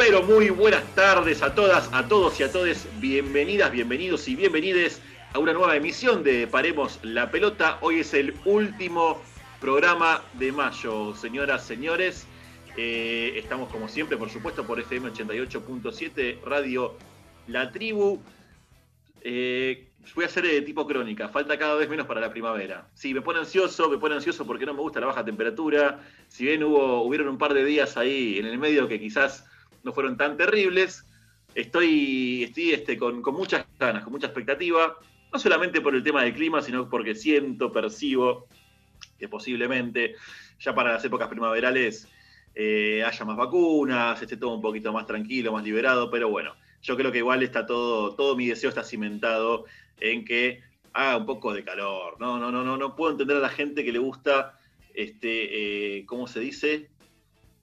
Pero muy buenas tardes a todas, a todos y a todes. Bienvenidas, bienvenidos y bienvenides a una nueva emisión de Paremos la Pelota. Hoy es el último programa de mayo, señoras, señores. Eh, estamos como siempre, por supuesto, por FM 88.7, Radio La Tribu. Eh, voy a hacer de tipo crónica, falta cada vez menos para la primavera. Sí, me pone ansioso, me pone ansioso porque no me gusta la baja temperatura. Si bien hubo, hubieron un par de días ahí en el medio que quizás no fueron tan terribles, estoy, estoy este, con, con muchas ganas, con mucha expectativa, no solamente por el tema del clima, sino porque siento, percibo que posiblemente ya para las épocas primaverales eh, haya más vacunas, esté todo un poquito más tranquilo, más liberado, pero bueno, yo creo que igual está todo, todo mi deseo está cimentado en que haga un poco de calor. No, no, no, no, no puedo entender a la gente que le gusta, este, eh, ¿cómo se dice?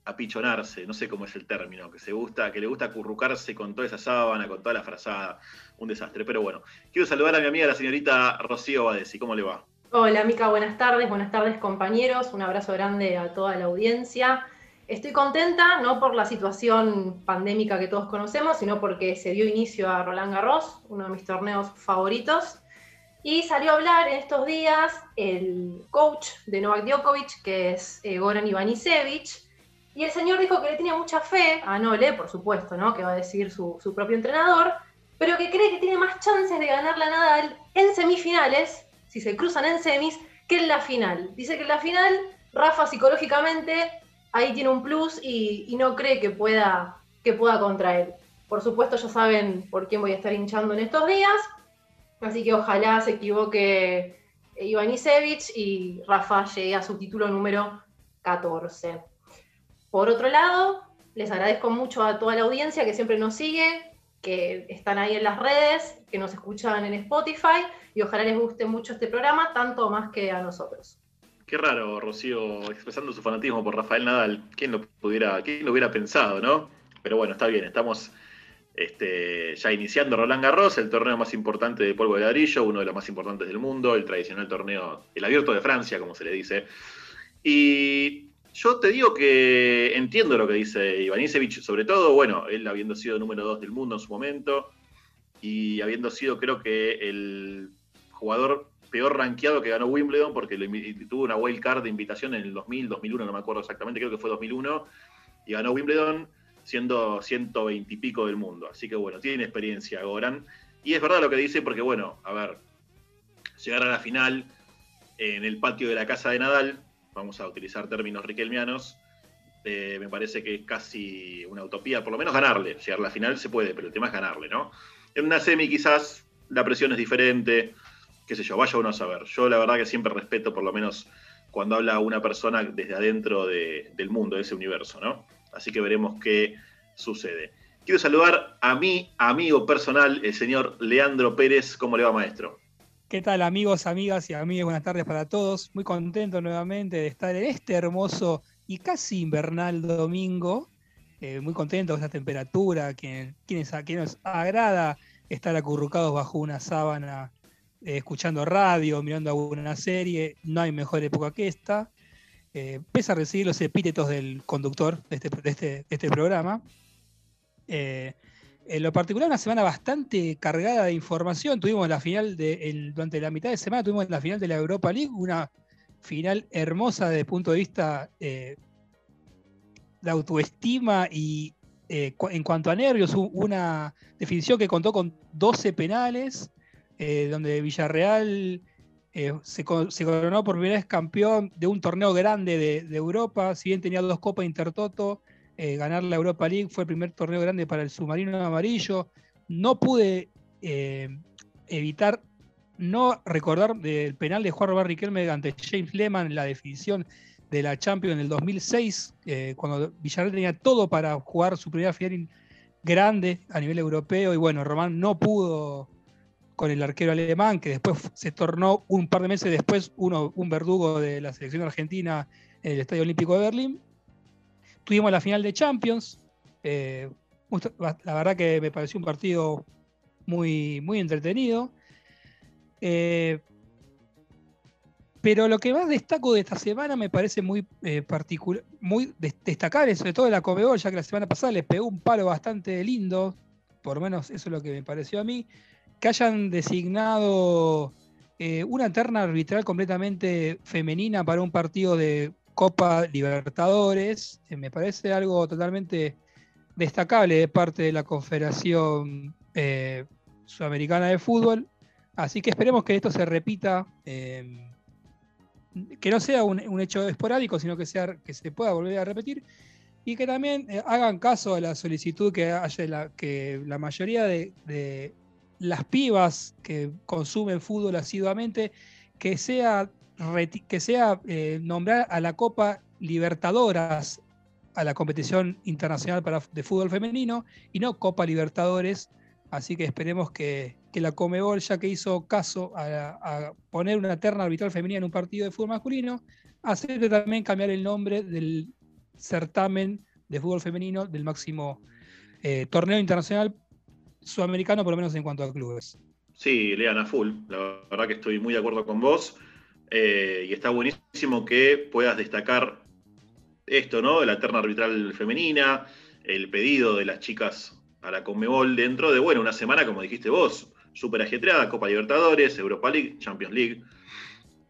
Apichonarse, no sé cómo es el término, que se gusta, que le gusta acurrucarse con toda esa sábana, con toda la frazada, un desastre. Pero bueno, quiero saludar a mi amiga, la señorita Rocío Badesi. ¿Cómo le va? Hola, Mica, buenas tardes, buenas tardes, compañeros. Un abrazo grande a toda la audiencia. Estoy contenta, no por la situación pandémica que todos conocemos, sino porque se dio inicio a Roland Garros, uno de mis torneos favoritos. Y salió a hablar en estos días el coach de Novak Djokovic, que es eh, Goran Ivanisevic, y el señor dijo que le tenía mucha fe a Nole, por supuesto, ¿no? Que va a decir su, propio entrenador, pero que cree que tiene más chances de ganar la Nadal en semifinales, si se cruzan en semis, que en la final. Dice que en la final, Rafa psicológicamente ahí tiene un plus y, no cree que pueda, que pueda contra él. Por supuesto, ya saben por quién voy a estar hinchando en estos días, así que ojalá se equivoque Ivanisevic y Rafa llegue a su título número 14. Por otro lado, les agradezco mucho a toda la audiencia que siempre nos sigue, que están ahí en las redes, que nos escuchan en Spotify y ojalá les guste mucho este programa, tanto más que a nosotros. Qué raro, Rocío, expresando su fanatismo por Rafael Nadal. ¿Quién lo, pudiera, quién lo hubiera pensado, no? Pero bueno, está bien, estamos este, ya iniciando Roland Garros, el torneo más importante de polvo de ladrillo, uno de los más importantes del mundo, el tradicional torneo, el abierto de Francia, como se le dice. Y yo te digo que entiendo lo que dice Ivanisevic, sobre todo, bueno, él habiendo sido número dos del mundo en su momento y habiendo sido, creo que, el jugador peor rankeado que ganó Wimbledon porque tuvo una wild card de invitación en el 2000, 2001, no me acuerdo exactamente, creo que fue 2001, y ganó Wimbledon siendo 120 y pico del mundo. Así que bueno, tiene experiencia Goran. Y es verdad lo que dice porque, bueno, a ver, llegar a la final en el patio de la casa de Nadal, vamos a utilizar términos riquelmianos, eh, me parece que es casi una utopía, por lo menos ganarle. Llegar a la final se puede, pero el tema es ganarle, ¿no? En una semi quizás la presión es diferente, qué sé yo, vaya uno a saber. Yo la verdad que siempre respeto, por lo menos cuando habla una persona desde adentro del mundo, de ese universo, ¿no? Así que veremos qué sucede. Quiero saludar a mi amigo personal, el señor Leandro Pérez. ¿Cómo le va, maestro? ¿Qué tal amigos, amigas y amigas? Buenas tardes para todos. Muy contento nuevamente de estar en este hermoso y casi invernal domingo. Eh, muy contento con esta temperatura, que, quienes, a quienes nos agrada estar acurrucados bajo una sábana, eh, escuchando radio, mirando alguna serie. No hay mejor época que esta. Eh, pese a recibir los epítetos del conductor de este, este, este programa. Eh, en lo particular, una semana bastante cargada de información. Tuvimos la final de, durante la mitad de semana, tuvimos la final de la Europa League, una final hermosa desde el punto de vista eh, autoestima y eh, en cuanto a nervios, una definición que contó con 12 penales, eh, donde Villarreal se, coronó por primera vez campeón de un torneo grande de, de Europa, si bien tenía dos copas Intertoto eh, ganar la Europa League, fue el primer torneo grande para el submarino amarillo. No pude eh, evitar no recordar del penal de Juan Robert Riquelme ante James Lehman en la definición de la Champions en el 2006, eh, cuando Villarreal tenía todo para jugar su primera final grande a nivel europeo y bueno, Román no pudo con el arquero alemán, que después se tornó un par de meses después uno, un verdugo de la selección argentina en el Estadio Olímpico de Berlín. Tuvimos la final de Champions. Eh, la verdad que me pareció un partido muy, muy entretenido. Eh, pero lo que más destaco de esta semana me parece muy eh, particular, muy destacable, sobre todo de la Comebol, ya que la semana pasada les pegó un palo bastante lindo, por lo menos eso es lo que me pareció a mí, que hayan designado una terna arbitral completamente femenina para un partido de Copa Libertadores, eh, me parece algo totalmente destacable de parte de la Confederación Sudamericana de Fútbol. Así que esperemos que esto se repita que no sea un, hecho esporádico, sino que, sea, que se pueda volver a repetir y que también eh, hagan caso a la solicitud que haya la, que la mayoría de, las pibas que consumen fútbol asiduamente, que sea, que sea eh, nombrar a la Copa Libertadoras a la competición internacional para, de fútbol femenino y no Copa Libertadores. Así que esperemos que, que la Comebol, ya que hizo caso a, poner una terna arbitral femenina en un partido de fútbol masculino, acepte también cambiar el nombre del certamen de fútbol femenino del máximo eh, torneo internacional sudamericano, por lo menos en cuanto a clubes. Sí, Leana Full, la verdad que estoy muy de acuerdo con vos eh, y está buenísimo que puedas destacar esto, ¿no? La terna arbitral femenina, el pedido de las chicas a la Conmebol dentro de, bueno, una semana, como dijiste vos, súper ajetreada, Copa Libertadores, Europa League, Champions League.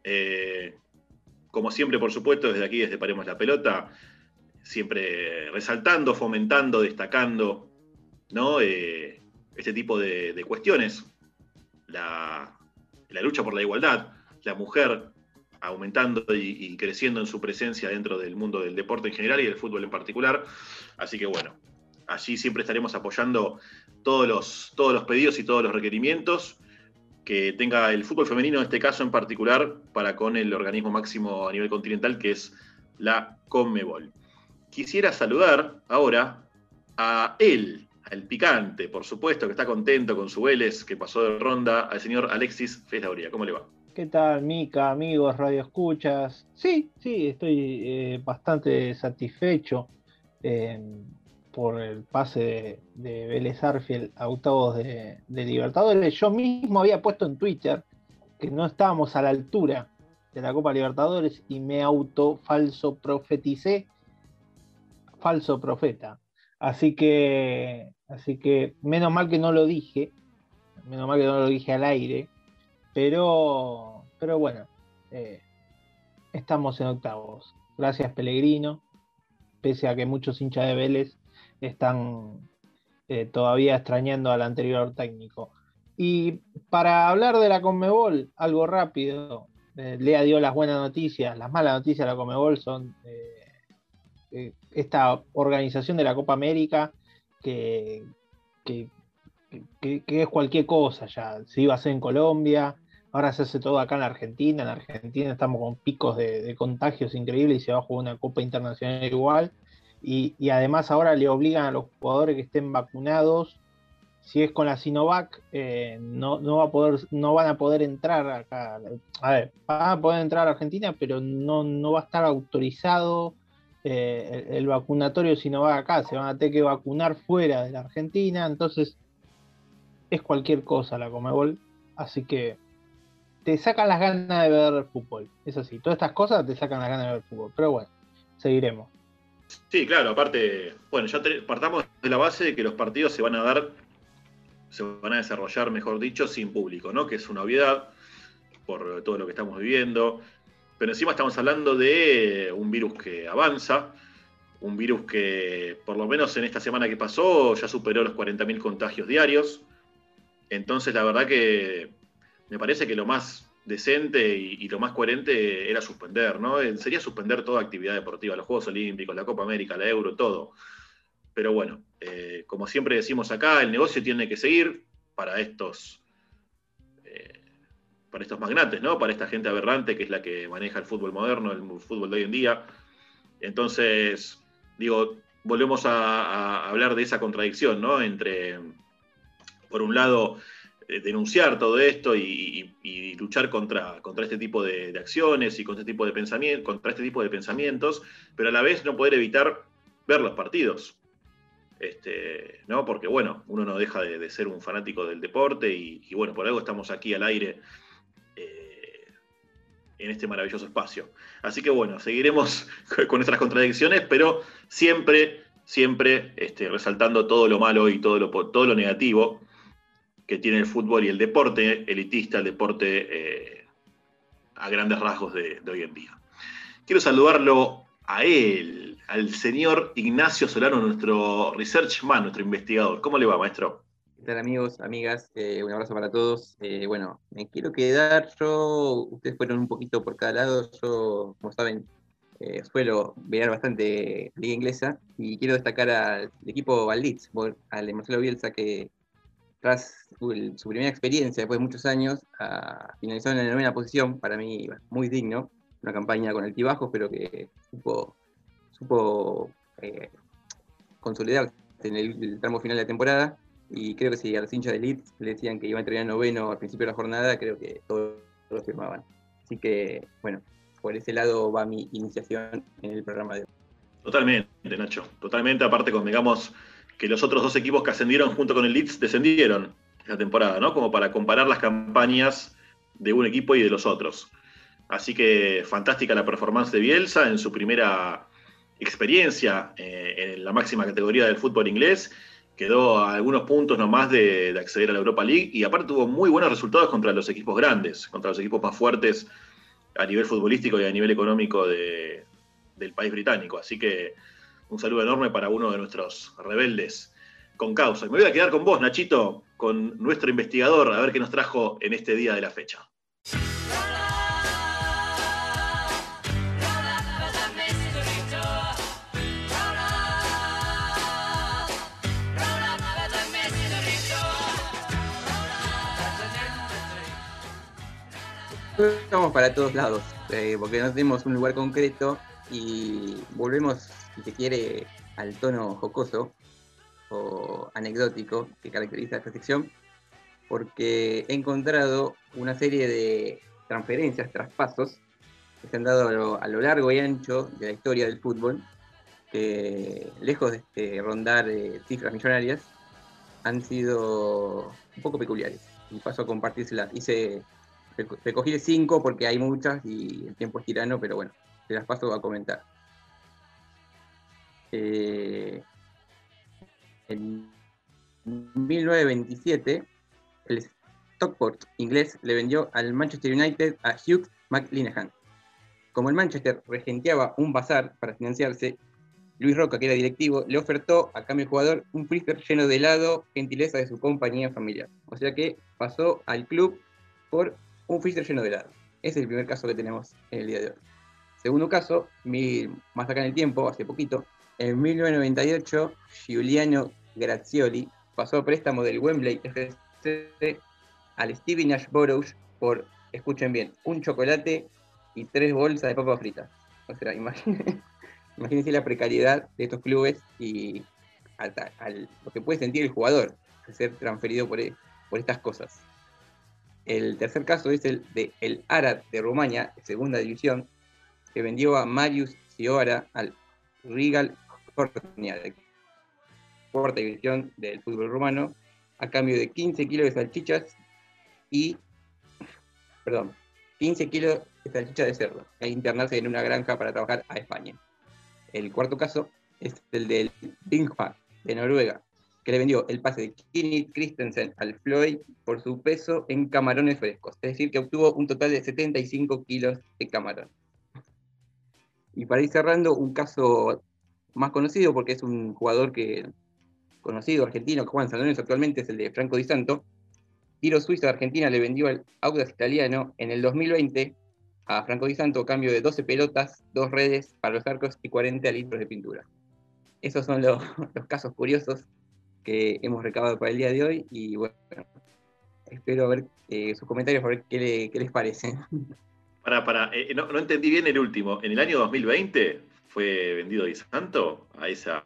Eh, como siempre, por supuesto, desde aquí, desde Paremos la Pelota, siempre resaltando, fomentando, destacando ¿no? Eh, este tipo de, cuestiones. La, lucha por la igualdad, la mujer aumentando y, creciendo en su presencia dentro del mundo del deporte en general y del fútbol en particular. Así que bueno, allí siempre estaremos apoyando todos los, todos los pedidos y todos los requerimientos que tenga el fútbol femenino en este caso en particular para con el organismo máximo a nivel continental que es la Conmebol. Quisiera saludar ahora a él, al picante, por supuesto, que está contento con su Vélez, que pasó de ronda, al señor Alexis Fesauría. ¿Cómo le va? ¿Qué tal, Mica, amigos, radio escuchas? Sí, sí, estoy eh, bastante satisfecho. Eh, por el pase de, Vélez Arfiel a octavos de, Libertadores. Yo mismo había puesto en Twitter que no estábamos a la altura de la Copa Libertadores y me auto falso profeticé, falso profeta. Así que, así que menos mal que no lo dije, menos mal que no lo dije al aire, pero, pero bueno, eh, estamos en octavos. Gracias Pellegrino, pese a que muchos hinchas de Vélez están eh, todavía extrañando al anterior técnico. Y para hablar de la Conmebol, algo rápido, eh, Lea dio las buenas noticias, las malas noticias de la Conmebol son esta organización de la Copa América que, que, es cualquier cosa ya, se iba a hacer en Colombia, ahora se hace todo acá en Argentina, en Argentina estamos con picos de, contagios increíbles y se va a jugar una Copa Internacional igual. Y, además ahora le obligan a los jugadores que estén vacunados, si es con la Sinovac, eh, no, va a poder, no van a poder entrar acá. A ver, van a poder entrar a Argentina, pero no, va a estar autorizado eh, el, vacunatorio Sinovac acá. Se van a tener que vacunar fuera de la Argentina. Entonces, es cualquier cosa la Comebol. Así que te sacan las ganas de ver fútbol. Es así, todas estas cosas te sacan las ganas de ver fútbol. Pero bueno, seguiremos. Sí, claro, aparte, bueno, ya partamos de la base de que los partidos se van a dar, se van a desarrollar, mejor dicho, sin público, ¿no? Que es una obviedad por todo lo que estamos viviendo. Pero encima estamos hablando de un virus que avanza, un virus que, por lo menos en esta semana que pasó, ya superó los 40.000 contagios diarios. Entonces, la verdad que me parece que lo más decente y, lo más coherente era suspender, ¿no? Eh, sería suspender toda actividad deportiva, los Juegos Olímpicos, la Copa América, la Euro, todo. Pero bueno, eh, como siempre decimos acá, el negocio tiene que seguir para estos, eh, para estos magnates, ¿no? Para esta gente aberrante que es la que maneja el fútbol moderno, el fútbol de hoy en día. Entonces, digo, volvemos a, a hablar de esa contradicción, ¿no? Entre, por un lado, eh, denunciar todo esto y, luchar contra, contra este tipo de, acciones y contra este tipo de pensamientos, contra este tipo de pensamientos, pero a la vez no poder evitar ver los partidos. Este, ¿no? Porque bueno, uno no deja de, ser un fanático del deporte y, bueno, por algo estamos aquí al aire eh, en este maravilloso espacio. Así que bueno, seguiremos con nuestras contradicciones, pero siempre, siempre este, resaltando todo lo malo y todo lo, todo lo negativo que tiene el fútbol y el deporte elitista, el deporte eh, a grandes rasgos de, hoy en día. Quiero saludarlo a él, al señor Ignacio Solano, nuestro research man, nuestro investigador. ¿Cómo le va, maestro? ¿Qué tal amigos, amigas? Eh, un abrazo para todos. Eh, bueno, me quiero quedar yo, ustedes fueron un poquito por cada lado, yo, como saben, suelo ver bastante liga inglesa y quiero destacar al equipo Valditz, al de Marcelo Bielsa, que tras su primera experiencia después de muchos años, finalizó en la novena posición, para mí muy digno, una campaña con altibajos, pero que supo, supo eh, consolidarse en el, tramo final de la temporada. Y creo que si a los hinchas de Leeds le decían que iba a terminar noveno al principio de la jornada, creo que todos lo firmaban. Así que, bueno, por ese lado va mi iniciación en el programa de hoy. Totalmente, Nacho. Totalmente, aparte digamos que los otros dos equipos que ascendieron junto con el Leeds descendieron esta temporada, ¿no? Como para comparar las campañas de un equipo y de los otros. Así que fantástica la performance de Bielsa en su primera experiencia eh, en la máxima categoría del fútbol inglés. Quedó a algunos puntos nomás de, de acceder a la Europa League y aparte tuvo muy buenos resultados contra los equipos grandes, contra los equipos más fuertes a nivel futbolístico y a nivel económico del país británico. Así que un saludo enorme para uno de nuestros rebeldes con causa. Y me voy a quedar con vos, Nachito, con nuestro investigador, a ver qué nos trajo en este día de la fecha. Vamos para todos lados, eh, porque no tenemos un lugar concreto y volvemos si se quiere, al tono jocoso o anecdótico que caracteriza esta sección, porque he encontrado una serie de transferencias, traspasos, que se han dado a lo, largo y ancho de la historia del fútbol, que lejos de este, rondar eh, cifras millonarias, han sido un poco peculiares. Y paso a compartírselas. Hice, recogí cinco porque hay muchas y el tiempo es tirano, pero bueno, se las paso a comentar. Eh, en 1927, el Stockport inglés le vendió al Manchester United a Hugh McLean. Como el Manchester regenteaba un bazar para financiarse, Luis Roca, que era directivo, le ofertó a cambio del jugador un freezer lleno de helado, gentileza de su compañía familiar. O sea que pasó al club por un freezer lleno de helado. Ese es el primer caso que tenemos en el día de hoy. Segundo caso, más acá en el tiempo, hace poquito, en 1998, Giuliano Grazioli pasó préstamo del Wembley FC al Stevie Nash Borough por, escuchen bien, un chocolate y tres bolsas de papas fritas. O sea, imagínense, la precariedad de estos clubes y lo que puede sentir el jugador de ser transferido por, por estas cosas. El tercer caso es el de el Arad de Rumania, segunda división, que vendió a Marius Ciora al Regal de cuarta división del fútbol rumano, a cambio de 15 kilos de salchichas y, perdón, 15 kilos de salchichas de cerdo, e internarse en una granja para trabajar a España. El cuarto caso es el del Bingfa de Noruega, que le vendió el pase de Kenneth Christensen al Floyd por su peso en camarones frescos, es decir, que obtuvo un total de 75 kilos de camarón. Y para ir cerrando, un caso más conocido porque es un jugador que conocido argentino que juega en San Lorenzo actualmente, es el de Franco Di Santo. Tiro Suiza de Argentina le vendió al Audax italiano en el 2020 a Franco Di Santo a cambio de 12 pelotas, 2 redes para los arcos y 40 litros de pintura. Esos son los, casos curiosos que hemos recabado para el día de hoy y bueno, espero ver eh, sus comentarios para ver qué, les parece. Para, para, eh, no, no entendí bien el último. En el año 2020 fue vendido Di Santo a esa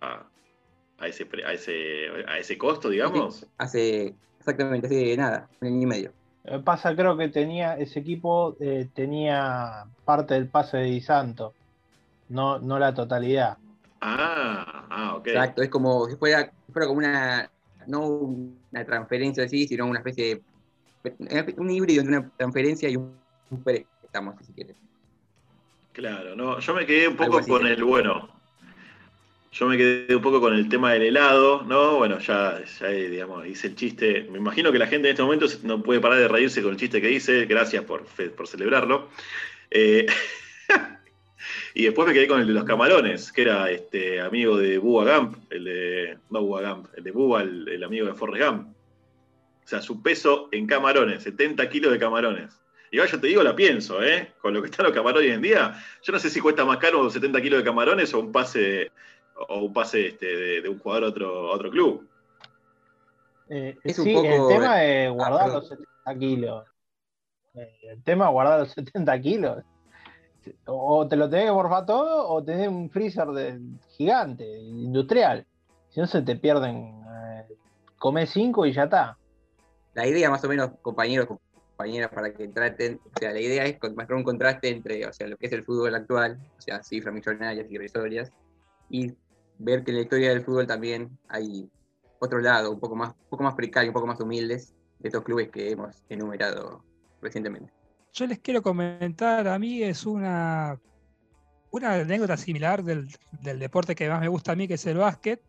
a ese, a ese, a ese costo, digamos. Hace exactamente hace nada, un año y medio. Eh, pasa, creo que tenía ese equipo eh, tenía parte del pase de Di Santo, no, no la totalidad. Ah, ah, ok. Exacto, es como si fuera, fuera como una, no una transferencia así, sino una especie de, un híbrido entre una transferencia y un, estamos, si quieres. Claro, no, yo me quedé un poco con el, bueno, yo me quedé un poco con el tema del helado, ¿no? Bueno, ya, ya digamos, hice el chiste. Me imagino que la gente en este momento no puede parar de reírse con el chiste que hice. Gracias por, por celebrarlo. Eh, y después me quedé con el de los camarones, que era este amigo de Bubba Gump, el de. No Bubba Gump, el de Bubba, el, el amigo de Forrest Gump. O sea, su peso en camarones, 70 kilos de camarones. Igual yo te digo, la pienso, ¿eh? Con lo que están los camarones hoy en día, yo no sé si cuesta más caro 70 kilos de camarones o un pase o un pase este, de, de un jugador a otro, a otro club. Eh, Es un sí, poco- el tema es guardar los 70 kilos. Eh, el tema es guardar los 70 kilos. O te lo tenés que morfar todo o tenés un freezer de, gigante, industrial. Si no se te pierden. Eh, comés 5 y ya está. La idea, más o menos, compañeros, compañeras, para que traten, o sea, la idea es marcar un contraste entre, o sea, lo que es el fútbol actual, o sea, cifras millonarias y irrisorias, y ver que en la historia del fútbol también hay otro lado, un poco más, un poco más precario, un poco más humildes, de estos clubes que hemos enumerado recientemente. Yo les quiero comentar, a mí es una, una anécdota similar del, del deporte que más me gusta a mí, que es el básquet.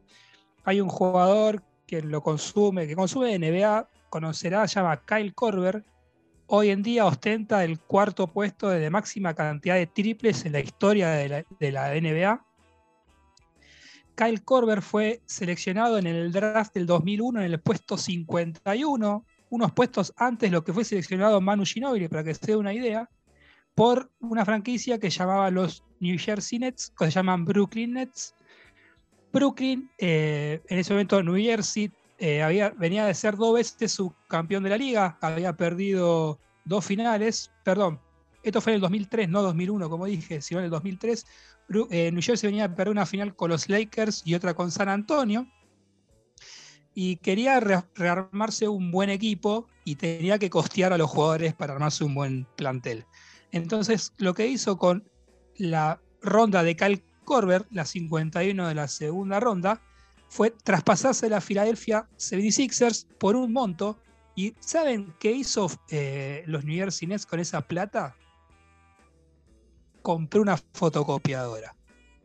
Hay un jugador que lo consume, que consume NBA, conocerá, se llama Kyle Korver. Hoy en día ostenta el cuarto puesto de máxima cantidad de triples en la historia de la, NBA. Kyle Korver fue seleccionado en el draft del 2001 en el puesto 51, unos puestos antes de lo que fue seleccionado Manu Ginobili, para que se dé una idea, por una franquicia que llamaba los New Jersey Nets, que se llaman Brooklyn Nets. Brooklyn, eh, en ese momento New Jersey, eh, venía de ser dos veces subcampeón de la liga, había perdido dos finales, perdón, esto fue en el 2003, no 2001, como dije, sino en el 2003. Bru- eh, New Jersey venía a perder una final con los Lakers y otra con San Antonio y quería re- rearmarse un buen equipo y tenía que costear a los jugadores para armarse un buen plantel. Entonces, lo que hizo con la ronda de Cal Corber, la 51 de la segunda ronda, fue traspasarse la Philadelphia 76ers por un monto. ¿Y saben qué hizo eh, los New Jersey Nets con esa plata? Compré una fotocopiadora.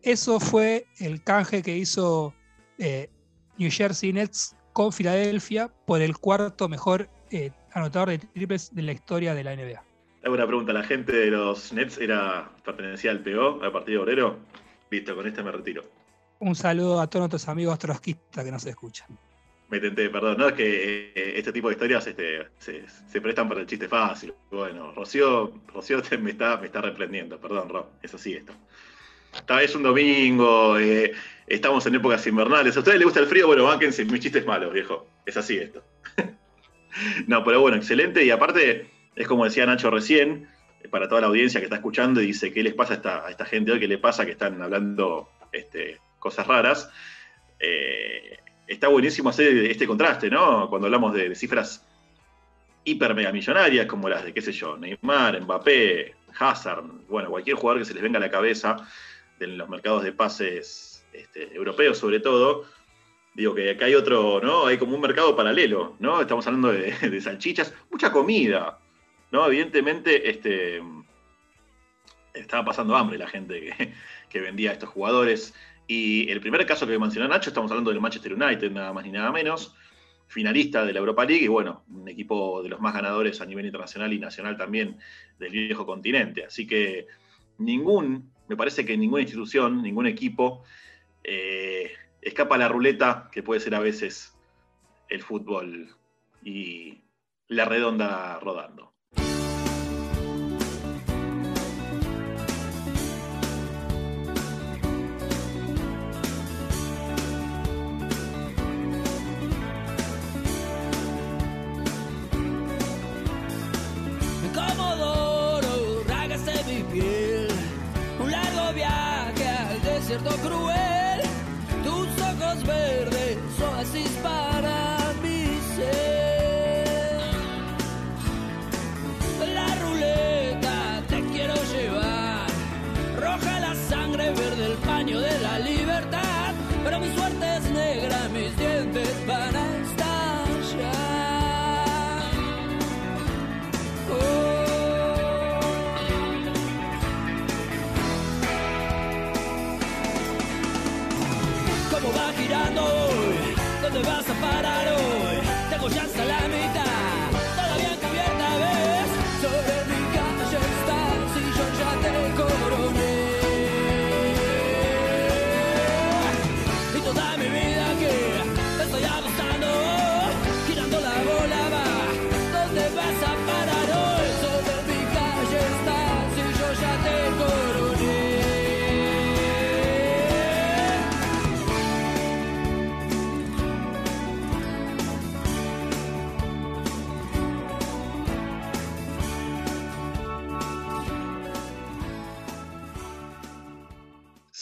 Eso fue el canje que hizo eh, New Jersey Nets con Filadelfia por el cuarto mejor eh, anotador de triples de la historia de la NBA. Hago una pregunta, ¿la gente de los Nets era pertenecía al PO, al Partido Obrero? Listo, con este me retiro. Un saludo a todos nuestros amigos trotskistas que nos escuchan. Me tenté, perdón, no es que eh, este tipo de historias este, se, prestan para el chiste fácil. Bueno, Rocío, Rocío te- me, está, me está reprendiendo, perdón, Ro, es así esto. Está, es un domingo, eh, estamos en épocas invernales. ¿A ustedes les gusta el frío? Bueno, bánquense mis chistes malos, viejo. Es así esto. no, pero bueno, excelente. Y aparte, es como decía Nacho recién, eh, para toda la audiencia que está escuchando y dice, ¿qué les pasa a esta, a esta gente hoy? ¿Qué le pasa que están hablando este, cosas raras? Eh, está buenísimo hacer este contraste, ¿no? Cuando hablamos de, cifras hiper mega millonarias, como las de, qué sé yo, Neymar, Mbappé, Hazard, bueno, cualquier jugador que se les venga a la cabeza de los mercados de pases este, europeos sobre todo, digo que acá hay otro, ¿no? Hay como un mercado paralelo, ¿no? Estamos hablando de, de salchichas, mucha comida, ¿no? Evidentemente, este, estaba pasando hambre la gente que, que vendía a estos jugadores. Y el primer caso que mencionó Nacho, estamos hablando del Manchester United, nada más ni nada menos, finalista de la Europa League y bueno, un equipo de los más ganadores a nivel internacional y nacional también del viejo continente. Así que ningún, me parece que ninguna institución, ningún equipo eh, escapa a la ruleta que puede ser a veces el fútbol y la redonda rodando. Cruel. Tus ojos verdes, oasis para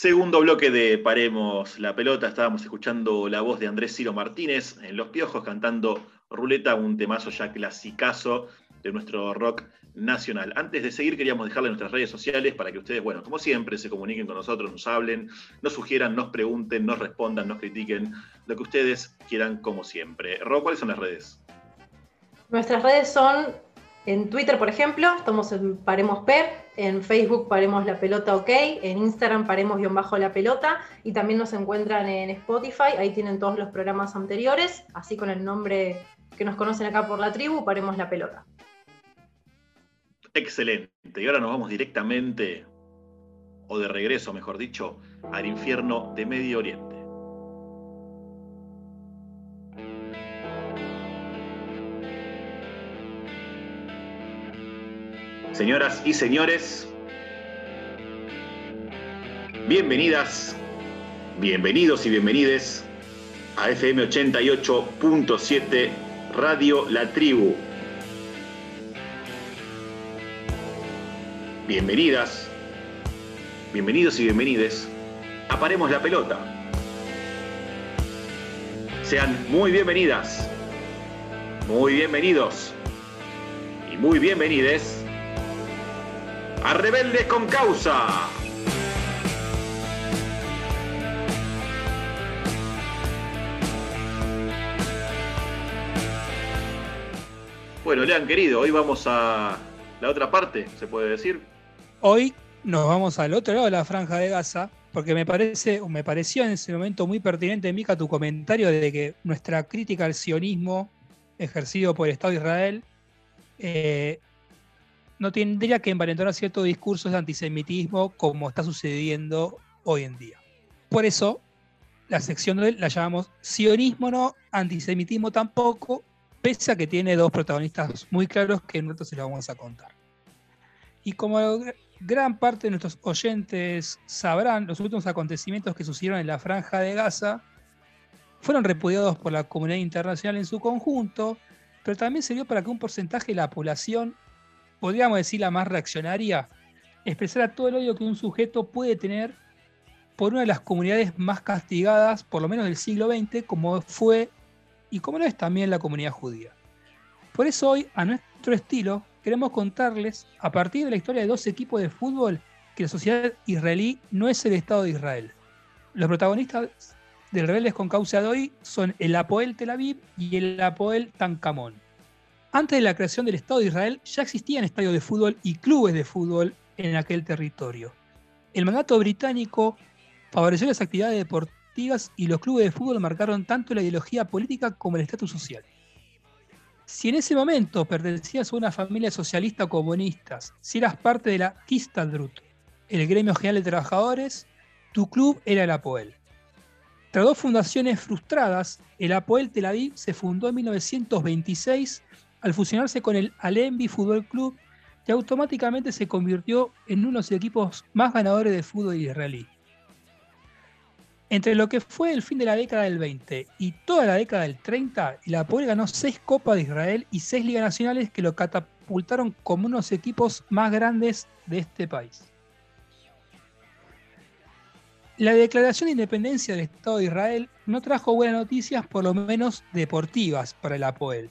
Segundo bloque de Paremos la pelota. Estábamos escuchando la voz de Andrés Ciro Martínez en Los Piojos cantando Ruleta, un temazo ya clasicazo de nuestro rock nacional. Antes de seguir, queríamos dejarle nuestras redes sociales para que ustedes, bueno, como siempre, se comuniquen con nosotros, nos hablen, nos sugieran, nos pregunten, nos respondan, nos critiquen, lo que ustedes quieran, como siempre. Ro, ¿cuáles son las redes? Nuestras redes son en Twitter, por ejemplo, estamos en Paremos P, en Facebook Paremos la Pelota OK, en Instagram Paremos-la Pelota y también nos encuentran en Spotify, ahí tienen todos los programas anteriores, así con el nombre que nos conocen acá por la tribu, Paremos la Pelota. Excelente. Y ahora nos vamos directamente, o de regreso, mejor dicho, al infierno de Medio Oriente. Señoras y señores, bienvenidas, bienvenidos y bienvenides a FM 88.7 Radio La Tribu. Bienvenidas, bienvenidos y bienvenides a Paremos la Pelota. Sean muy bienvenidas, muy bienvenidos y muy bienvenides a Rebeldes con Causa. Bueno, Lean querido, hoy vamos a la otra parte, se puede decir. Hoy nos vamos al otro lado de la franja de Gaza, porque me parece, o me pareció en ese momento muy pertinente, Mica, tu comentario de que nuestra crítica al sionismo ejercido por el Estado de Israel eh, no tendría que envalentonar ciertos discursos de antisemitismo como está sucediendo hoy en día. Por eso, la sección de la llamamos sionismo no, antisemitismo tampoco, pese a que tiene dos protagonistas muy claros que nosotros se los vamos a contar. Y como gr- gran parte de nuestros oyentes sabrán, los últimos acontecimientos que sucedieron en la franja de Gaza fueron repudiados por la comunidad internacional en su conjunto, pero también sirvió para que un porcentaje de la población, podríamos decir la más reaccionaria, expresara todo el odio que un sujeto puede tener por una de las comunidades más castigadas, por lo menos del siglo XX, como fue y como lo es también la comunidad judía. Por eso hoy, a nuestro estilo, queremos contarles, a partir de la historia de dos equipos de fútbol, que la sociedad israelí no es el Estado de Israel. Los protagonistas del Rebeldes con Causa de hoy son el Apoel Tel Aviv y el Apoel Tancamón. Antes de la creación del Estado de Israel ya existían estadios de fútbol y clubes de fútbol en aquel territorio. El mandato británico favoreció las actividades deportivas y los clubes de fútbol marcaron tanto la ideología política como el estatus social. Si en ese momento pertenecías a una familia socialista o comunistas, si eras parte de la Histadrut, el gremio general de trabajadores, tu club era el Apoel. Tras dos fundaciones frustradas, el Apoel Tel Aviv se fundó en 1926 al fusionarse con el Alembi Fútbol Club y automáticamente se convirtió en uno de los equipos más ganadores de fútbol israelí. Entre lo que fue el fin de la década del 20 y toda la década del 30, el Apoel ganó seis Copas de Israel y seis Ligas Nacionales que lo catapultaron como uno de los equipos más grandes de este país. La declaración de independencia del Estado de Israel no trajo buenas noticias, por lo menos deportivas, para el Apoel.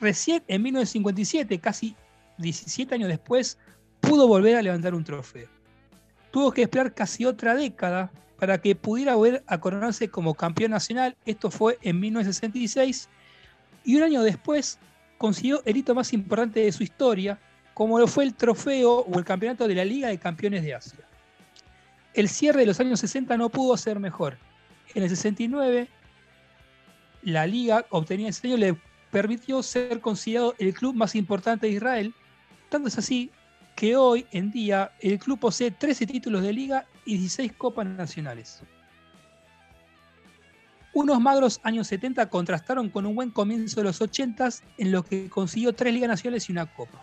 Recién en 1957, casi 17 años después, pudo volver a levantar un trofeo. Tuvo que esperar casi otra década para que pudiera volver a coronarse como campeón nacional. Esto fue en 1966. Y un año después consiguió el hito más importante de su historia, como lo fue el trofeo o el campeonato de la Liga de Campeones de Asia. El cierre de los años 60 no pudo ser mejor. En el 69, la liga obtenida ese año le permitió ser considerado el club más importante de Israel. Tanto es así que hoy en día el club posee 13 títulos de liga y 16 copas nacionales. Unos magros años 70 contrastaron con un buen comienzo de los 80 en los que consiguió tres ligas nacionales y una copa.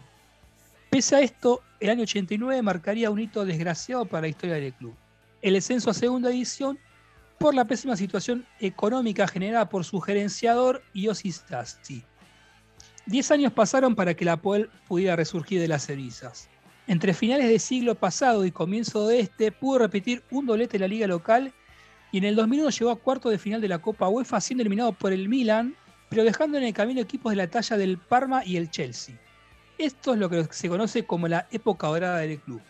Pese a esto, el año 89 marcaría un hito desgraciado para la historia del club. El descenso a segunda división por la pésima situación económica generada por su gerenciador Yossi Stasi. Diez años pasaron para que la Poel pudiera resurgir de las cenizas. Entre finales del siglo pasado y comienzo de este, pudo repetir un doblete en la liga local y en el 2001 llegó a cuarto de final de la Copa UEFA siendo eliminado por el Milan, pero dejando en el camino equipos de la talla del Parma y el Chelsea. Esto es lo que se conoce como la época dorada del club.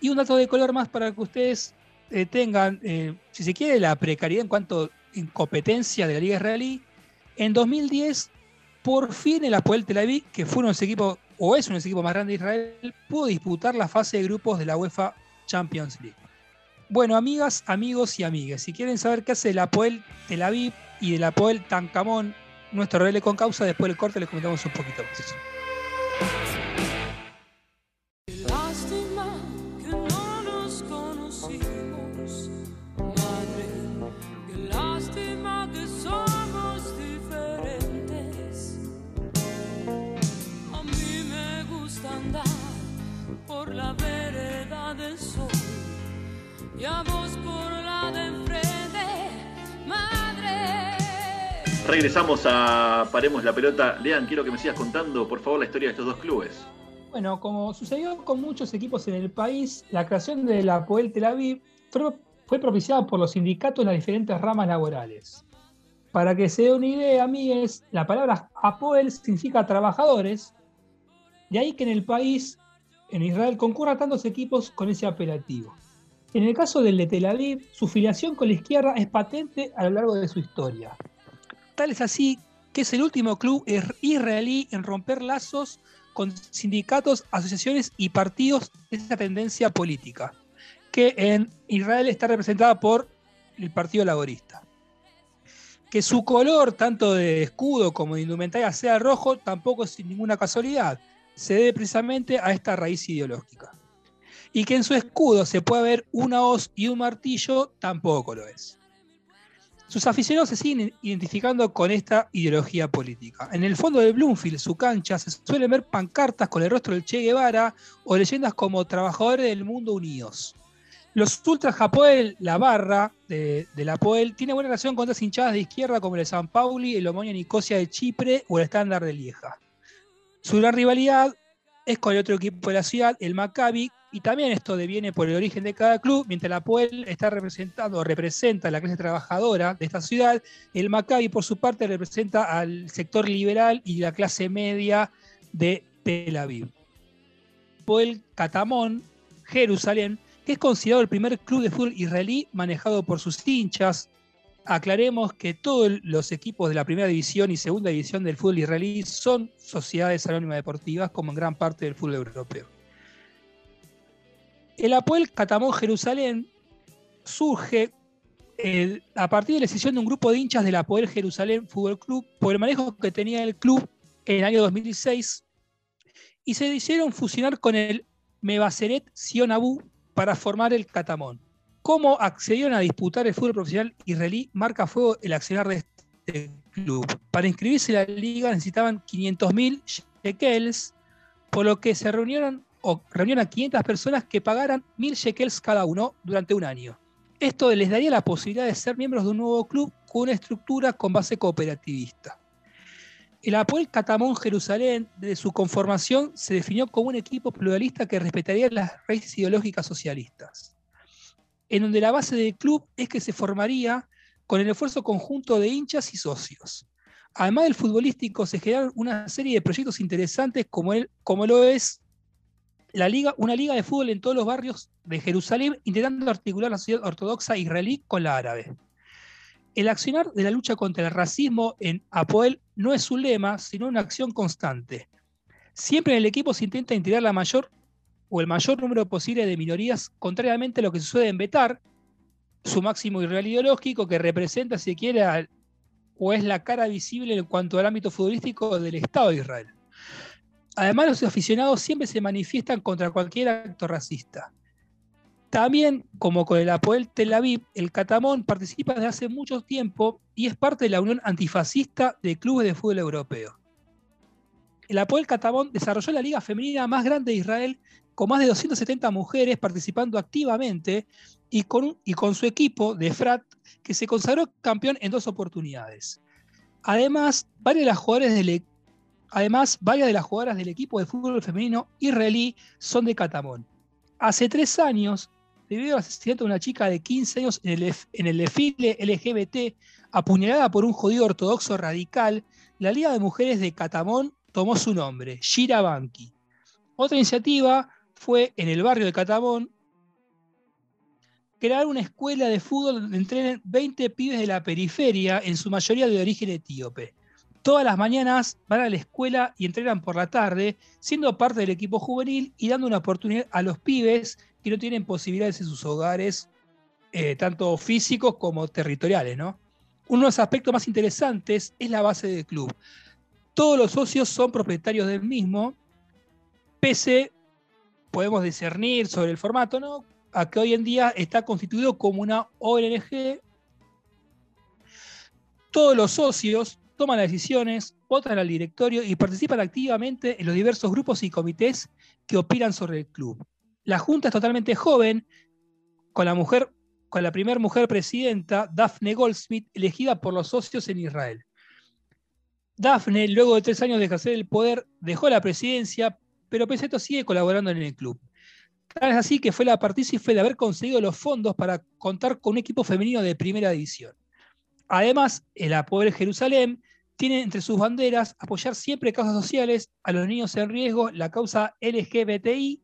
Y un dato de color más para que ustedes eh, tengan, eh, si se quiere, la precariedad en cuanto a incompetencia de la Liga Israelí. En 2010, por fin el Apoel Tel Aviv, que fue uno de los equipos, o es uno de los equipos más grandes de Israel, pudo disputar la fase de grupos de la UEFA Champions League. Bueno, amigas, amigos y amigas, si quieren saber qué hace el Apoel Tel Aviv y del Apoel Tancamón, nuestro relé con causa, después del corte les comentamos un poquito más. Regresamos a Paremos la Pelota. Lean, quiero que me sigas contando, por favor, la historia de estos dos clubes. Bueno, como sucedió con muchos equipos en el país, la creación de la Apoel Tel Aviv fue, fue propiciada por los sindicatos en las diferentes ramas laborales. Para que se dé una idea, amigues, la palabra Apoel significa trabajadores, de ahí que en el país, en Israel, concurran tantos equipos con ese apelativo. En el caso del de Tel Aviv, su filiación con la izquierda es patente a lo largo de su historia. Tal es así que es el último club er- israelí en romper lazos con sindicatos, asociaciones y partidos de esa tendencia política, que en Israel está representada por el Partido Laborista. Que su color, tanto de escudo como de indumentaria, sea rojo, tampoco es ninguna casualidad. Se debe precisamente a esta raíz ideológica. Y que en su escudo se pueda ver una hoz y un martillo, tampoco lo es. Sus aficionados se siguen identificando con esta ideología política. En el fondo de Bloomfield, su cancha, se suelen ver pancartas con el rostro del Che Guevara o leyendas como Trabajadores del Mundo Unidos. Los Ultras Apoel, la barra de, la Apoel, tiene buena relación con otras hinchadas de izquierda como el de San Pauli, el Omonia Nicosia de Chipre o el Estándar de Lieja. Su gran rivalidad es con el otro equipo de la ciudad, el Maccabi, y también esto deviene por el origen de cada club, mientras la Apoel está representando, representa a la clase trabajadora de esta ciudad, el Maccabi por su parte representa al sector liberal y la clase media de Tel Aviv. Apoel Catamón, Jerusalén, que es considerado el primer club de fútbol israelí manejado por sus hinchas. Aclaremos que todos los equipos de la primera división y segunda división del fútbol israelí son sociedades anónimas deportivas, como en gran parte del fútbol europeo. El Apoel Catamón Jerusalén surge eh, a partir de la decisión de un grupo de hinchas del Apoel Jerusalén Fútbol Club por el manejo que tenía el club en el año 2006 y se decidieron fusionar con el Mebaseret Sion Abu para formar el Catamón. ¿Cómo accedieron a disputar el fútbol profesional israelí? Marca fuego el accionar de este club. Para inscribirse en la liga necesitaban 500.000 shekels, por lo que se reunieron o reunieron a 500 personas que pagaran 1.000 shekels cada uno durante un año. Esto les daría la posibilidad de ser miembros de un nuevo club con una estructura con base cooperativista. El Apoel Catamón Jerusalén, desde su conformación, se definió como un equipo pluralista que respetaría las raíces ideológicas socialistas, en donde la base del club es que se formaría con el esfuerzo conjunto de hinchas y socios. Además del futbolístico, se generaron una serie de proyectos interesantes como, el, como lo es la liga, una liga de fútbol en todos los barrios de Jerusalén, intentando articular la sociedad ortodoxa israelí con la árabe. El accionar de la lucha contra el racismo en Apoel no es un lema, sino una acción constante. Siempre en el equipo se intenta integrar la mayor o el mayor número posible de minorías, contrariamente a lo que sucede en Betar, su máximo irreal ideológico, que representa, si quiere, o es la cara visible en cuanto al ámbito futbolístico del Estado de Israel. Además, los aficionados siempre se manifiestan contra cualquier acto racista. También, como con el Apoel Tel Aviv, el Catamón participa desde hace mucho tiempo y es parte de la Unión Antifascista de Clubes de Fútbol Europeo. El Apoel Catamón desarrolló la liga femenina más grande de Israel con más de 270 mujeres participando activamente y con, su equipo de Frat, que se consagró campeón en dos oportunidades. Además, varias de las jugadoras del, además, varias de las jugadoras del equipo de fútbol femenino israelí son de Catamón. Hace tres años, debido al asesinato de una chica de 15 años en el, en desfile LGBT, apuñalada por un judío ortodoxo radical, la Liga de Mujeres de Catamón tomó su nombre, Shira Banki. Otra iniciativa fue en el barrio de Catamón crear una escuela de fútbol donde entrenen 20 pibes de la periferia, en su mayoría de origen etíope. Todas las mañanas van a la escuela y entrenan por la tarde, siendo parte del equipo juvenil y dando una oportunidad a los pibes que no tienen posibilidades en sus hogares, eh, tanto físicos como territoriales. ¿no? Uno de los aspectos más interesantes es la base del club. Todos los socios son propietarios del mismo, pese podemos discernir sobre el formato, ¿no? A que hoy en día está constituido como una ONG. Todos los socios toman las decisiones, votan al directorio y participan activamente en los diversos grupos y comités que opinan sobre el club. La junta es totalmente joven, con la mujer, con la primera mujer presidenta, Daphne Goldsmith, elegida por los socios en Israel. Daphne, luego de tres años de ejercer el poder, dejó la presidencia, pero pese a esto sigue colaborando en el club. Tal es así que fue la partícipe de haber conseguido los fondos para contar con un equipo femenino de primera división. Además, el Apoel Jerusalén tiene entre sus banderas apoyar siempre causas sociales, a los niños en riesgo, la causa LGBTI,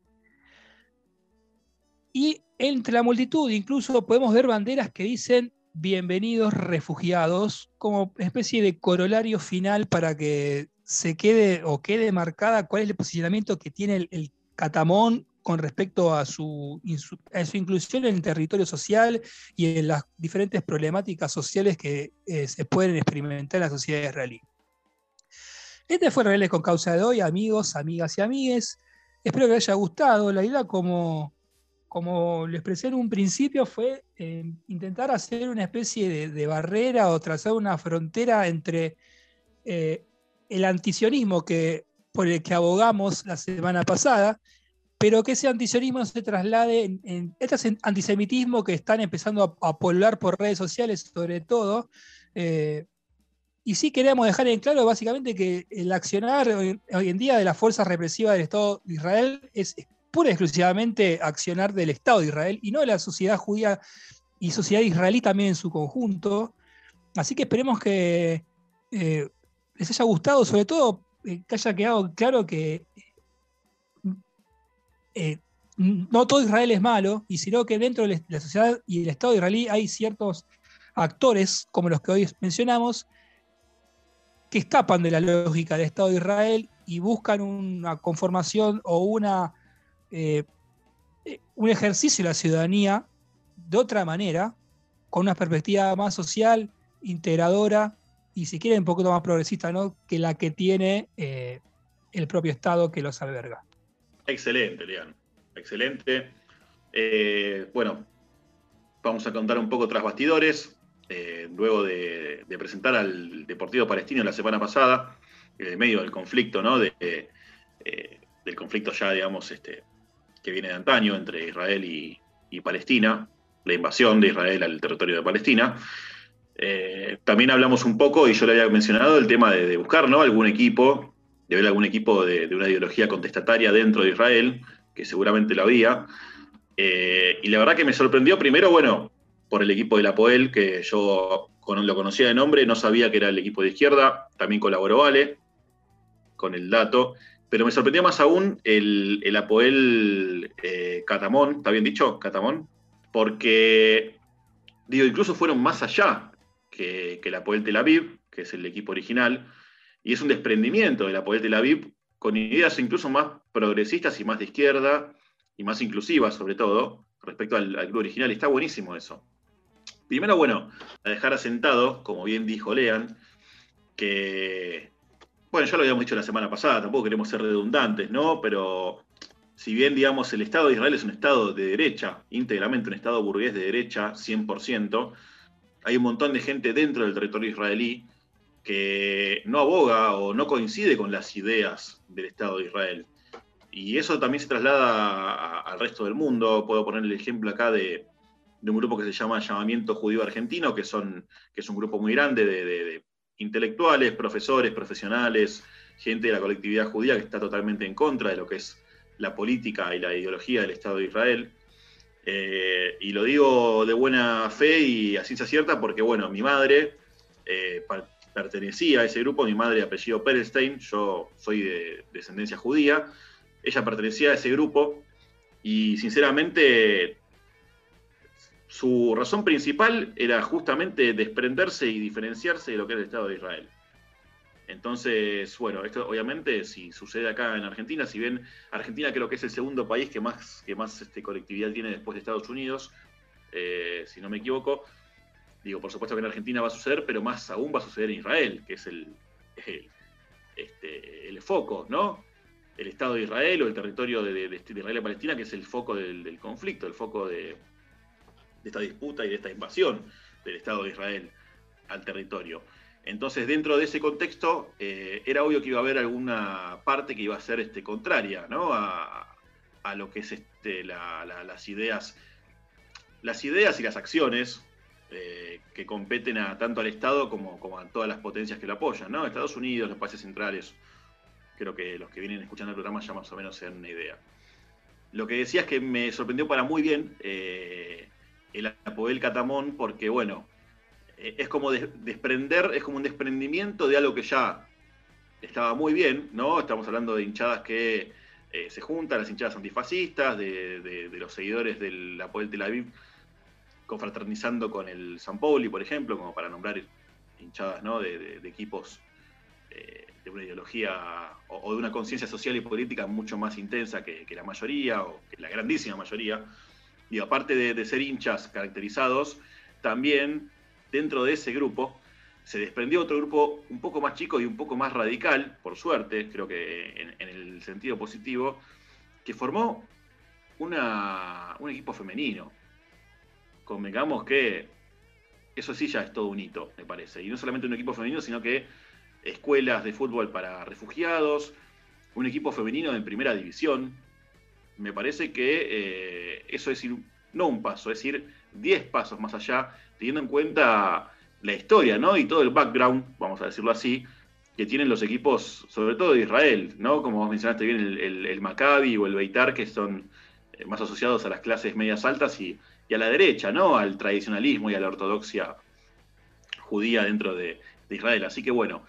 y entre la multitud. Incluso podemos ver banderas que dicen bienvenidos refugiados, como especie de corolario final para que se quede o quede marcada cuál es el posicionamiento que tiene el, Catamón con respecto a su, su, inclusión en el territorio social y en las diferentes problemáticas sociales que eh, se pueden experimentar en la sociedad israelí. Este fue Reales con Causa de hoy, amigos, amigas y amigues. Espero que les haya gustado. La idea, como, como lo expresé en un principio, fue eh, intentar hacer una especie de, barrera o trazar una frontera entre eh, el antisionismo que, por el que abogamos la semana pasada, pero que ese antisionismo se traslade en, este antisemitismo que están empezando a, a por redes sociales sobre todo. Eh, y sí queremos dejar en claro básicamente que el accionar hoy, en día de las fuerzas represivas del Estado de Israel es pura y exclusivamente accionar del Estado de Israel y no de la sociedad judía y sociedad israelí también en su conjunto. Así que esperemos que eh, les haya gustado, sobre todo eh, que haya quedado claro que eh, no todo Israel es malo, y sino que dentro de la sociedad y el Estado israelí hay ciertos actores, como los que hoy mencionamos, que escapan de la lógica del Estado de Israel y buscan una conformación o una eh, un ejercicio de la ciudadanía de otra manera, con una perspectiva más social, integradora y si quieren un poquito más progresista ¿no? que la que tiene eh, el propio Estado que los alberga. Excelente, Leon. Excelente. Eh, bueno, vamos a contar un poco tras bastidores. luego de, presentar al Deportivo Palestino la semana pasada, en medio del conflicto, ¿no? De, del conflicto ya, digamos, este, que viene de antaño entre Israel y, Palestina, la invasión de Israel al territorio de Palestina. Eh, también hablamos un poco, y yo le había mencionado, el tema de, buscar ¿no? algún equipo, de ver algún equipo de, una ideología contestataria dentro de Israel, que seguramente lo había. Eh, y la verdad que me sorprendió primero, bueno, por el equipo de la Poel, que yo lo conocía de nombre, no sabía que era el equipo de izquierda, también colaboró Vale con el dato. Pero me sorprendió más aún el, el Apoel eh, Catamón, ¿está bien dicho? Catamón. Porque, digo, incluso fueron más allá que el Apoel Tel Aviv, que es el equipo original, y es un desprendimiento del Apoel Tel Aviv con ideas incluso más progresistas y más de izquierda, y más inclusivas sobre todo, respecto al, al club original, está buenísimo eso. Primero, bueno, a dejar asentado, como bien dijo Lean, que, bueno, ya lo habíamos dicho la semana pasada, tampoco queremos ser redundantes, ¿no? Pero si bien, digamos, el Estado de Israel es un Estado de derecha, íntegramente un Estado burgués de derecha, 100%, hay un montón de gente dentro del territorio israelí que no aboga o no coincide con las ideas del Estado de Israel. Y eso también se traslada al resto del mundo. Puedo poner el ejemplo acá de, un grupo que se llama Llamamiento Judío Argentino, que, son, que es un grupo muy grande de, intelectuales, profesores, profesionales, gente de la colectividad judía que está totalmente en contra de lo que es la política y la ideología del Estado de Israel. Eh, y lo digo de buena fe y a ciencia cierta porque, bueno, mi madre eh, pertenecía a ese grupo, mi madre apellido Perelstein, yo soy de descendencia judía, ella pertenecía a ese grupo y sinceramente su razón principal era justamente desprenderse y diferenciarse de lo que era el Estado de Israel. Entonces, bueno, esto obviamente si sucede acá en Argentina, si bien Argentina creo que es el segundo país que más, que más este, colectividad tiene después de Estados Unidos, eh, si no me equivoco, digo, por supuesto que en Argentina va a suceder, pero más aún va a suceder en Israel, que es el, este, el foco, ¿no? el Estado de Israel o el territorio de, Israel y Palestina, que es el foco del, conflicto, el foco de, esta disputa y de esta invasión del Estado de Israel al territorio. Entonces, dentro de ese contexto, eh, era obvio que iba a haber alguna parte que iba a ser este, contraria ¿no? a, lo que es este, las ideas las ideas y las acciones eh, que competen a, tanto al Estado como, como, a todas las potencias que lo apoyan, ¿no? Estados Unidos, los países centrales, Creo que los que vienen escuchando el programa ya más o menos se dan una idea. Lo que decía es que me sorprendió para muy bien eh, el Apoel Catamón, porque bueno, eh, es como desprender, es como un desprendimiento de algo que ya estaba muy bien, ¿no? Estamos hablando de hinchadas que eh, se juntan, las hinchadas antifascistas, de, los seguidores del Apoel Tel Aviv confraternizando con el San Pauli, por ejemplo, como para nombrar hinchadas de, equipos de una ideología o, de una conciencia social y política mucho más intensa que, la mayoría, o que la grandísima mayoría. Y aparte de, ser hinchas caracterizados, también dentro de ese grupo se desprendió otro grupo un poco más chico y un poco más radical, por suerte, creo que en, el sentido positivo, que formó una, un equipo femenino. Convengamos que eso sí ya es todo un hito, me parece. Y no solamente un equipo femenino, sino que escuelas de fútbol para refugiados, un equipo femenino en primera división. Me parece que eh, eso es ir, no un paso, es ir 10 pasos más allá, teniendo en cuenta la historia, ¿no? Y todo el background, vamos a decirlo así, que tienen los equipos, sobre todo de Israel, ¿no? Como vos mencionaste bien, el, Maccabi o el Beitar, que son eh, más asociados a las clases medias altas y, a la derecha, ¿no? Al tradicionalismo y a la ortodoxia judía dentro de Israel. Así que bueno,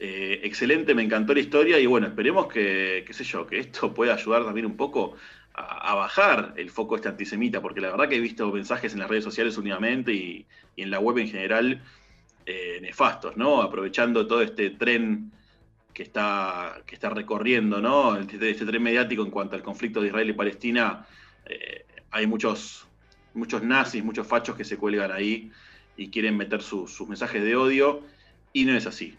eh, excelente, me encantó la historia y bueno, esperemos que, qué sé yo, que esto pueda ayudar también un poco a, bajar el foco este antisemita, porque la verdad que he visto mensajes en las redes sociales últimamente y, en la web en general eh, nefastos, ¿no? Aprovechando todo este tren que está, que está recorriendo, ¿no? Este, este tren mediático en cuanto al conflicto de Israel y Palestina, eh, hay muchos, muchos nazis, muchos fachos que se cuelgan ahí y quieren meter sus mensajes de odio, y no es así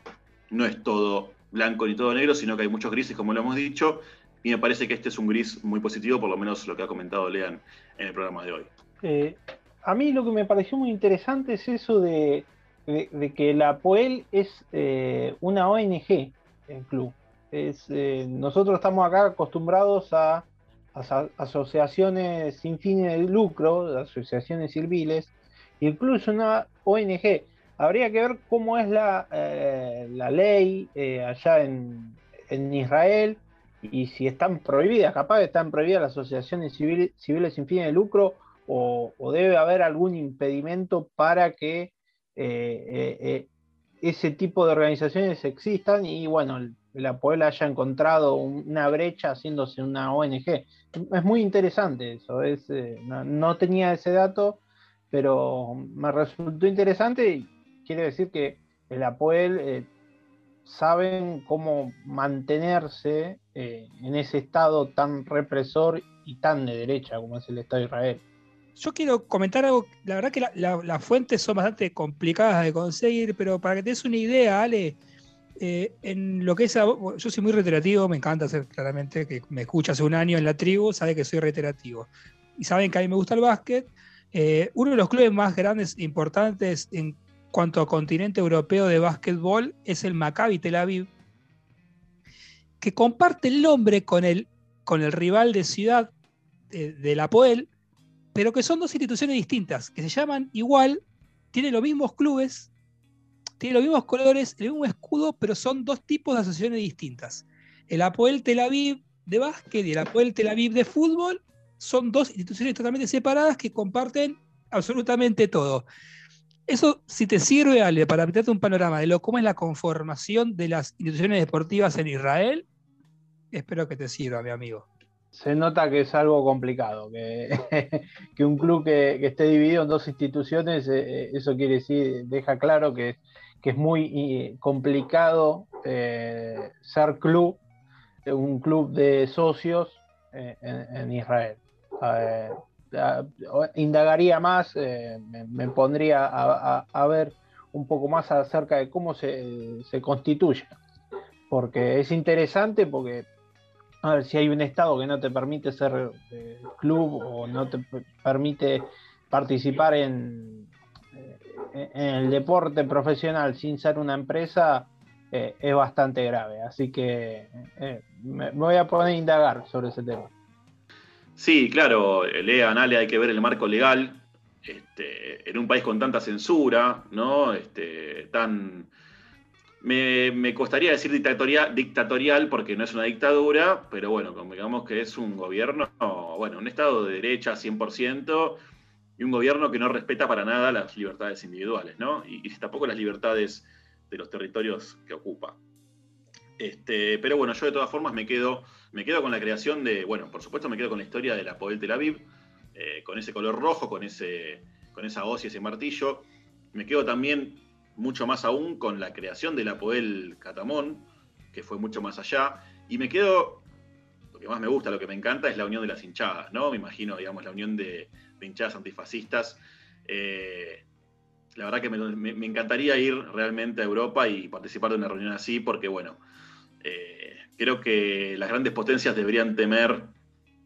no es todo blanco ni todo negro, sino que hay muchos grises, como lo hemos dicho, y me parece que este es un gris muy positivo, por lo menos lo que ha comentado Lean en el programa de hoy. Eh, a mí lo que me pareció muy interesante es eso de, que la POEL es eh, una ONG, el club. Eh, nosotros estamos acá acostumbrados a, asociaciones sin fines de lucro, asociaciones civiles, es una ONG. Habría que ver cómo es la, eh, la ley eh, allá en, Israel y si están prohibidas, capaz están prohibidas las asociaciones civiles, sin fines de lucro o, debe haber algún impedimento para que eh, ese tipo de organizaciones existan y bueno, la Puebla haya encontrado una brecha haciéndose una ONG. Es muy interesante eso, es, no, no, tenía ese dato, pero me resultó interesante quiere decir que el Apoel eh, saben cómo mantenerse eh, en ese estado tan represor y tan de derecha como es el Estado de Israel. yo quiero comentar algo, la verdad que la- la- las fuentes son bastante complicadas de conseguir, pero para que te des una idea, Ale, eh, en lo que es, yo soy muy reiterativo, me encanta hacer claramente, que me escucha hace un año en la tribu, sabe que soy reiterativo. Y saben que a mí me gusta el básquet. Eh, uno de los clubes más grandes e importantes en cuanto a continente europeo de básquetbol es el Maccabi Tel Aviv, que comparte el nombre con el, con el rival de ciudad de, de la Poel, pero que son dos instituciones distintas, que se llaman igual, tienen los mismos clubes, tienen los mismos colores, el mismo escudo, pero son dos tipos de asociaciones distintas. El Apoel Tel Aviv de básquet y el Apoel Tel Aviv de fútbol son dos instituciones totalmente separadas que comparten absolutamente todo. Eso, si te sirve, Ale, para meterte un panorama de cómo es la conformación de las instituciones deportivas en Israel, espero que te sirva, mi amigo. Se nota que es algo complicado, que, un club que, esté dividido en dos instituciones, eh, eso quiere decir, deja claro que, que es muy eh, complicado eh, ser club, un club de socios eh, en, Israel. Eh, indagaría más, eh, me, pondría a, ver un poco más acerca de cómo se, se constituye, porque es interesante porque a ver si hay un estado que no te permite ser eh, club o no te permite participar en, eh, en, el deporte profesional sin ser una empresa, eh, es bastante grave. Así que eh, me voy a poner a indagar sobre ese tema. Sí, claro, Lea, Ale, hay que ver el marco legal. Este, en un país con tanta censura, ¿no? Este, tan me, me, costaría decir dictatorial, dictatorial porque no es una dictadura, pero bueno, digamos que es un gobierno, bueno, un Estado de derecha 100% y un gobierno que no respeta para nada las libertades individuales, ¿no? Y, tampoco las libertades de los territorios que ocupa. Este, pero bueno, yo de todas formas me quedo, me quedo con la creación de, bueno, por supuesto me quedo con la historia de la Poel Tel Aviv, eh, con ese color rojo, con, ese, con esa hoz y ese martillo. Me quedo también mucho más aún con la creación de la Poel Catamón, que fue mucho más allá. Y me quedo, más me gusta, lo que me encanta es la unión de las hinchadas, ¿no? Me imagino, digamos, la unión de, de hinchadas antifascistas. Eh, la verdad que me, encantaría ir realmente a Europa y participar de una reunión así, porque, bueno, eh, creo que las grandes potencias deberían temer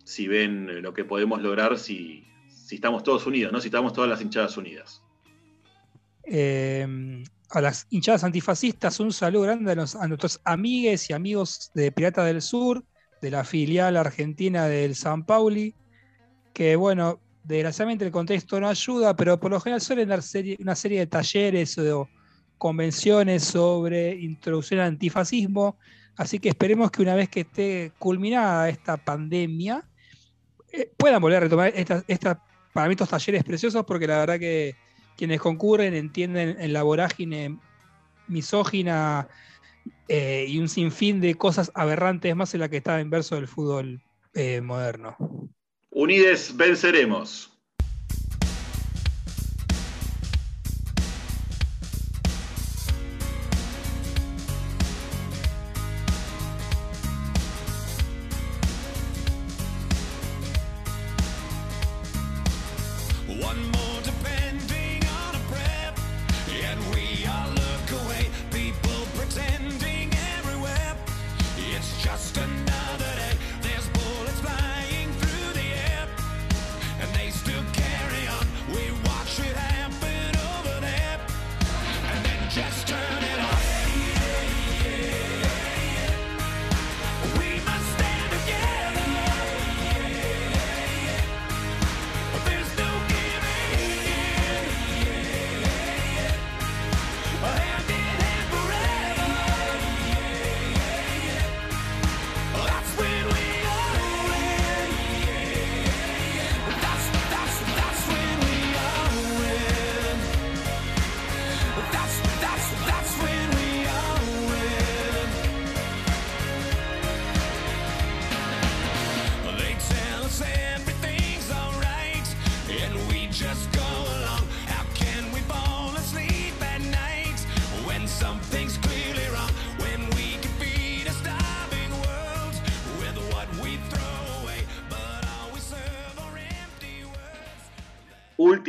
si ven lo que podemos lograr si, si estamos todos unidos, ¿no? Si estamos todas las hinchadas unidas. Eh, a las hinchadas antifascistas, un saludo grande a, a, nuestros amigues y amigos de Pirata del Sur, de la filial argentina del San Pauli, que bueno, desgraciadamente el contexto no ayuda, pero por lo general suelen dar una serie de talleres o convenciones sobre introducción al antifascismo, así que esperemos que una vez que esté culminada esta pandemia, eh, puedan volver a retomar esta, para mí estos talleres preciosos, porque la verdad que quienes concurren entienden en la vorágine misógina eh, y un sinfín de cosas aberrantes más en la que está inverso del fútbol eh, moderno. Unides venceremos.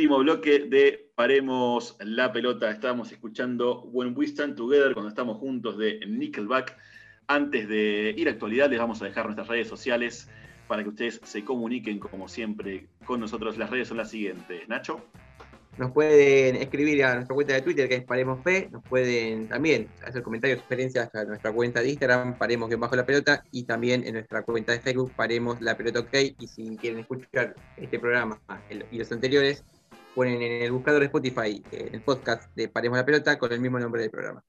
Último bloque de Paremos la pelota. Estábamos escuchando When We Stand Together, cuando estamos juntos de Nickelback. Antes de ir a actualidad, les vamos a dejar nuestras redes sociales para que ustedes se comuniquen, como siempre, con nosotros. Las redes son las siguientes. Nacho. Nos pueden escribir a nuestra cuenta de Twitter, que es Paremos P. Nos pueden también hacer comentarios, sugerencias a nuestra cuenta de Instagram, Paremos que bajo la pelota. Y también en nuestra cuenta de Facebook, Paremos la pelota OK. Y si quieren escuchar este programa y los anteriores, ponen en el buscador de Spotify eh, el podcast de Paremos la pelota con el mismo nombre del programa.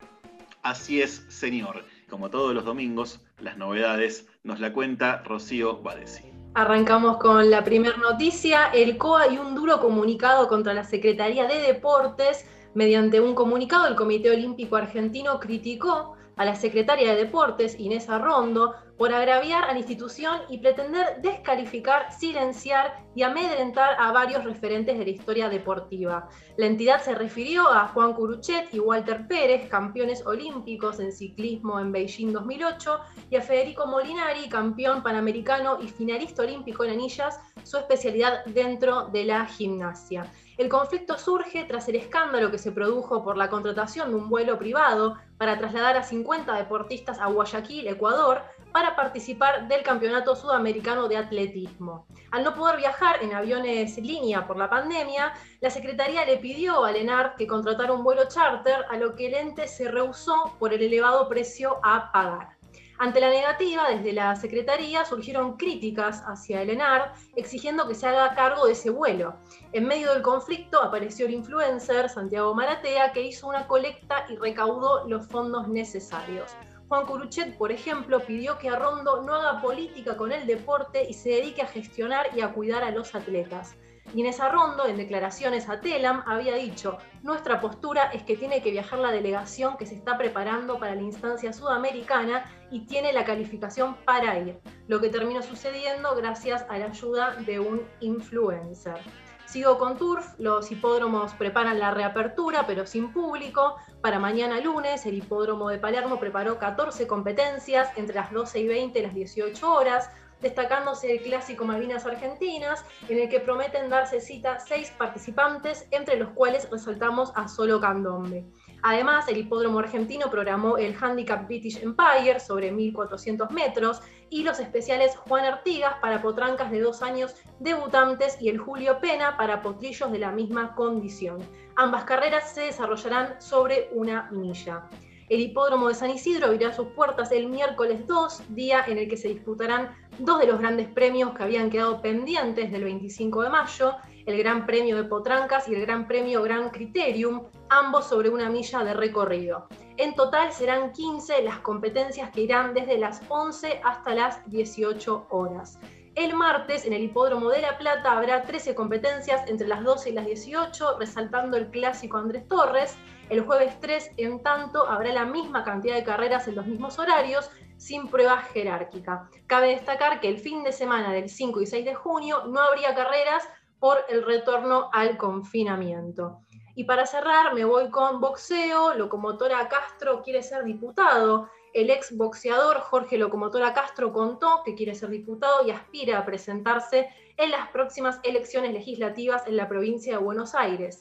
Así es, señor. Como todos los domingos, las novedades nos la cuenta Rocío Badesi. Arrancamos con la primera noticia. El COA y un duro comunicado contra la Secretaría de Deportes. Mediante un comunicado, el Comité Olímpico Argentino criticó a la secretaria de Deportes, Inés Arrondo, por agraviar a la institución y pretender descalificar, silenciar y amedrentar a varios referentes de la historia deportiva. La entidad se refirió a Juan Curuchet y Walter Pérez, campeones olímpicos en ciclismo en Beijing 2008, y a Federico Molinari, campeón panamericano y finalista olímpico en anillas, su especialidad dentro de la gimnasia. El conflicto surge tras el escándalo que se produjo por la contratación de un vuelo privado para trasladar a 50 deportistas a Guayaquil, Ecuador, para participar del Campeonato Sudamericano de Atletismo. Al no poder viajar en aviones línea por la pandemia, la Secretaría le pidió al ENAR que contratara un vuelo charter, a lo que el ente se rehusó por el elevado precio a pagar. Ante la negativa, desde la Secretaría surgieron críticas hacia el ENAR, exigiendo que se haga cargo de ese vuelo. En medio del conflicto apareció el influencer Santiago Maratea, que hizo una colecta y recaudó los fondos necesarios. Juan Curuchet, por ejemplo, pidió que Arrondo no haga política con el deporte y se dedique a gestionar y a cuidar a los atletas. Inés Arrondo, en declaraciones a Telam, había dicho, nuestra postura es que tiene que viajar la delegación que se está preparando para la instancia sudamericana y tiene la calificación para ir, lo que terminó sucediendo gracias a la ayuda de un influencer. Sigo con Turf, los hipódromos preparan la reapertura, pero sin público. Para mañana lunes, el hipódromo de Palermo preparó 14 competencias entre las 12 y 20 y las 18 horas, destacándose el clásico Malvinas Argentinas, en el que prometen darse cita seis participantes, entre los cuales resaltamos a Solo Candombe. Además, el hipódromo argentino programó el Handicap British Empire sobre 1400 metros y los especiales Juan Artigas para potrancas de dos años debutantes y el Julio Pena para potrillos de la misma condición. Ambas carreras se desarrollarán sobre una milla. El hipódromo de San Isidro abrirá sus puertas el miércoles 2, día en el que se disputarán dos de los grandes premios que habían quedado pendientes del 25 de mayo, el Gran Premio de Potrancas y el Gran Premio Gran Criterium, ambos sobre una milla de recorrido. En total serán 15 las competencias que irán desde las 11 hasta las 18 horas. El martes en el Hipódromo de La Plata habrá 13 competencias entre las 12 y las 18, resaltando el clásico Andrés Torres. El jueves 3, en tanto, habrá la misma cantidad de carreras en los mismos horarios, sin prueba jerárquica. Cabe destacar que el fin de semana del 5 y 6 de junio no habría carreras por el retorno al confinamiento. Y para cerrar, me voy con boxeo. Locomotora Castro quiere ser diputado. El ex boxeador Jorge Locomotora Castro contó que quiere ser diputado y aspira a presentarse en las próximas elecciones legislativas en la provincia de Buenos Aires.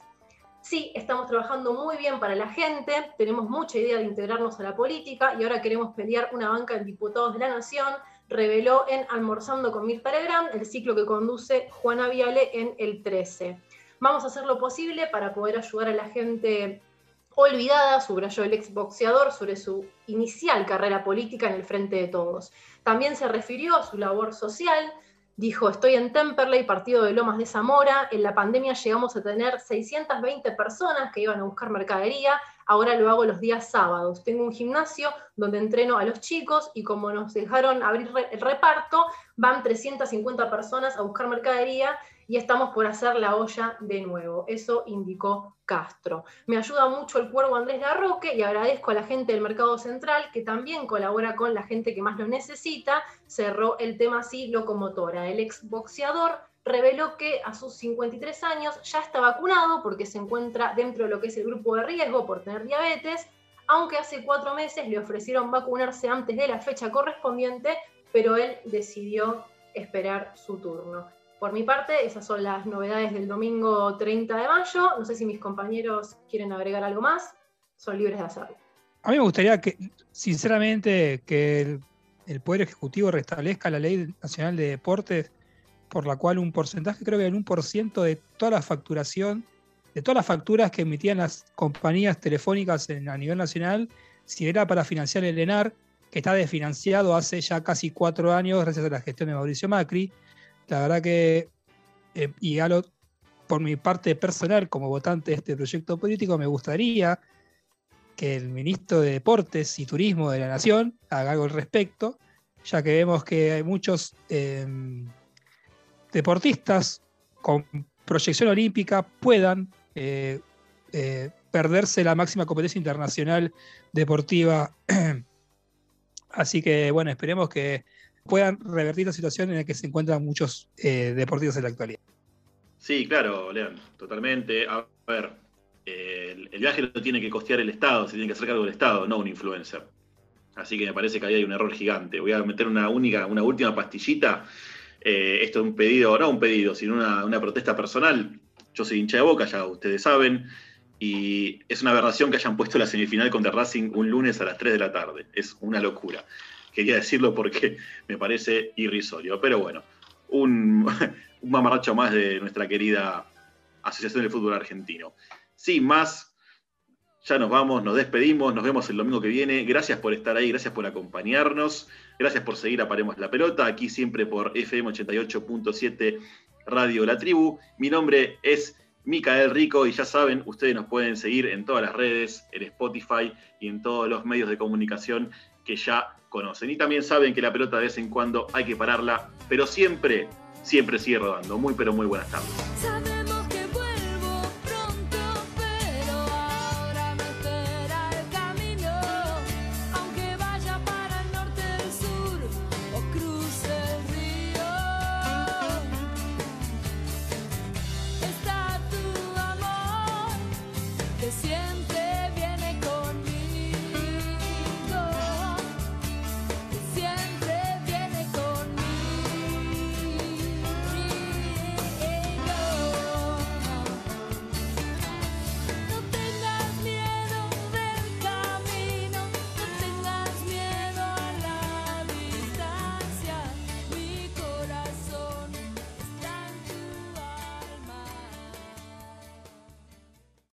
Sí, estamos trabajando muy bien para la gente, tenemos mucha idea de integrarnos a la política y ahora queremos pelear una banca de diputados de la Nación, reveló en Almorzando con Mirta Legrand, el ciclo que conduce Juana Viale en el 13. Vamos a hacer lo posible para poder ayudar a la gente olvidada, subrayó el exboxeador, sobre su inicial carrera política en el Frente de Todos. También se refirió a su labor social, dijo, estoy en Temperley, partido de Lomas de Zamora, en la pandemia llegamos a tener 620 personas que iban a buscar mercadería, ahora lo hago los días sábados. Tengo un gimnasio donde entreno a los chicos y como nos dejaron abrir el reparto, van 350 personas a buscar mercadería y estamos por hacer la olla de nuevo. Eso indicó Castro. Me ayuda mucho el cuervo Andrés Larroque y agradezco a la gente del Mercado Central que también colabora con la gente que más lo necesita. Cerró el tema así locomotora. El exboxeador reveló que a sus 53 años ya está vacunado porque se encuentra dentro de lo que es el grupo de riesgo por tener diabetes, aunque hace cuatro meses le ofrecieron vacunarse antes de la fecha correspondiente, pero él decidió esperar su turno. Por mi parte, esas son las novedades del domingo 30 de mayo. No sé si mis compañeros quieren agregar algo más, son libres de hacerlo. A mí me gustaría que, sinceramente, que el, el Poder Ejecutivo restablezca la Ley Nacional de Deportes, por la cual un porcentaje, creo que por ciento de toda la facturación, de todas las facturas que emitían las compañías telefónicas a nivel nacional, si era para financiar el ENAR, que está desfinanciado hace ya casi cuatro años gracias a la gestión de Mauricio Macri. La verdad que, eh, y a lo- por mi parte personal, como votante de este proyecto político, me gustaría que el ministro de Deportes y Turismo de la Nación haga algo al respecto, ya que vemos que hay muchos eh, deportistas con proyección olímpica puedan eh, eh, perderse la máxima competencia internacional deportiva. Así que, bueno, esperemos que puedan revertir la situación en la que se encuentran muchos eh, deportistas en la actualidad. Sí, claro, León, totalmente. A ver, el, el viaje lo tiene que costear el Estado, se tiene que hacer cargo del Estado, no un influencer. Así que me parece que ahí hay un error gigante. Voy a meter una única, una última pastillita. Eh, esto es un pedido, no un pedido, sino una, protesta personal. Yo soy hincha de boca, ya ustedes saben. Y es una aberración que hayan puesto la semifinal contra Racing un lunes a las 3 de la tarde. Es una locura. Quería decirlo porque me parece irrisorio. Pero bueno, un, un mamarracho más de nuestra querida Asociación del Fútbol Argentino. Sin más, ya nos vamos, nos despedimos, nos vemos el domingo que viene. Gracias por estar ahí, gracias por acompañarnos, gracias por seguir a Paremos la Pelota, aquí siempre por FM 88.7 Radio La Tribu. Mi nombre es Micael Rico y ya saben, ustedes nos pueden seguir en todas las redes, en Spotify y en todos los medios de comunicación que ya conocen. Y también saben que la pelota de vez en cuando hay que pararla, pero siempre, siempre sigue rodando. Muy, pero muy buenas tardes.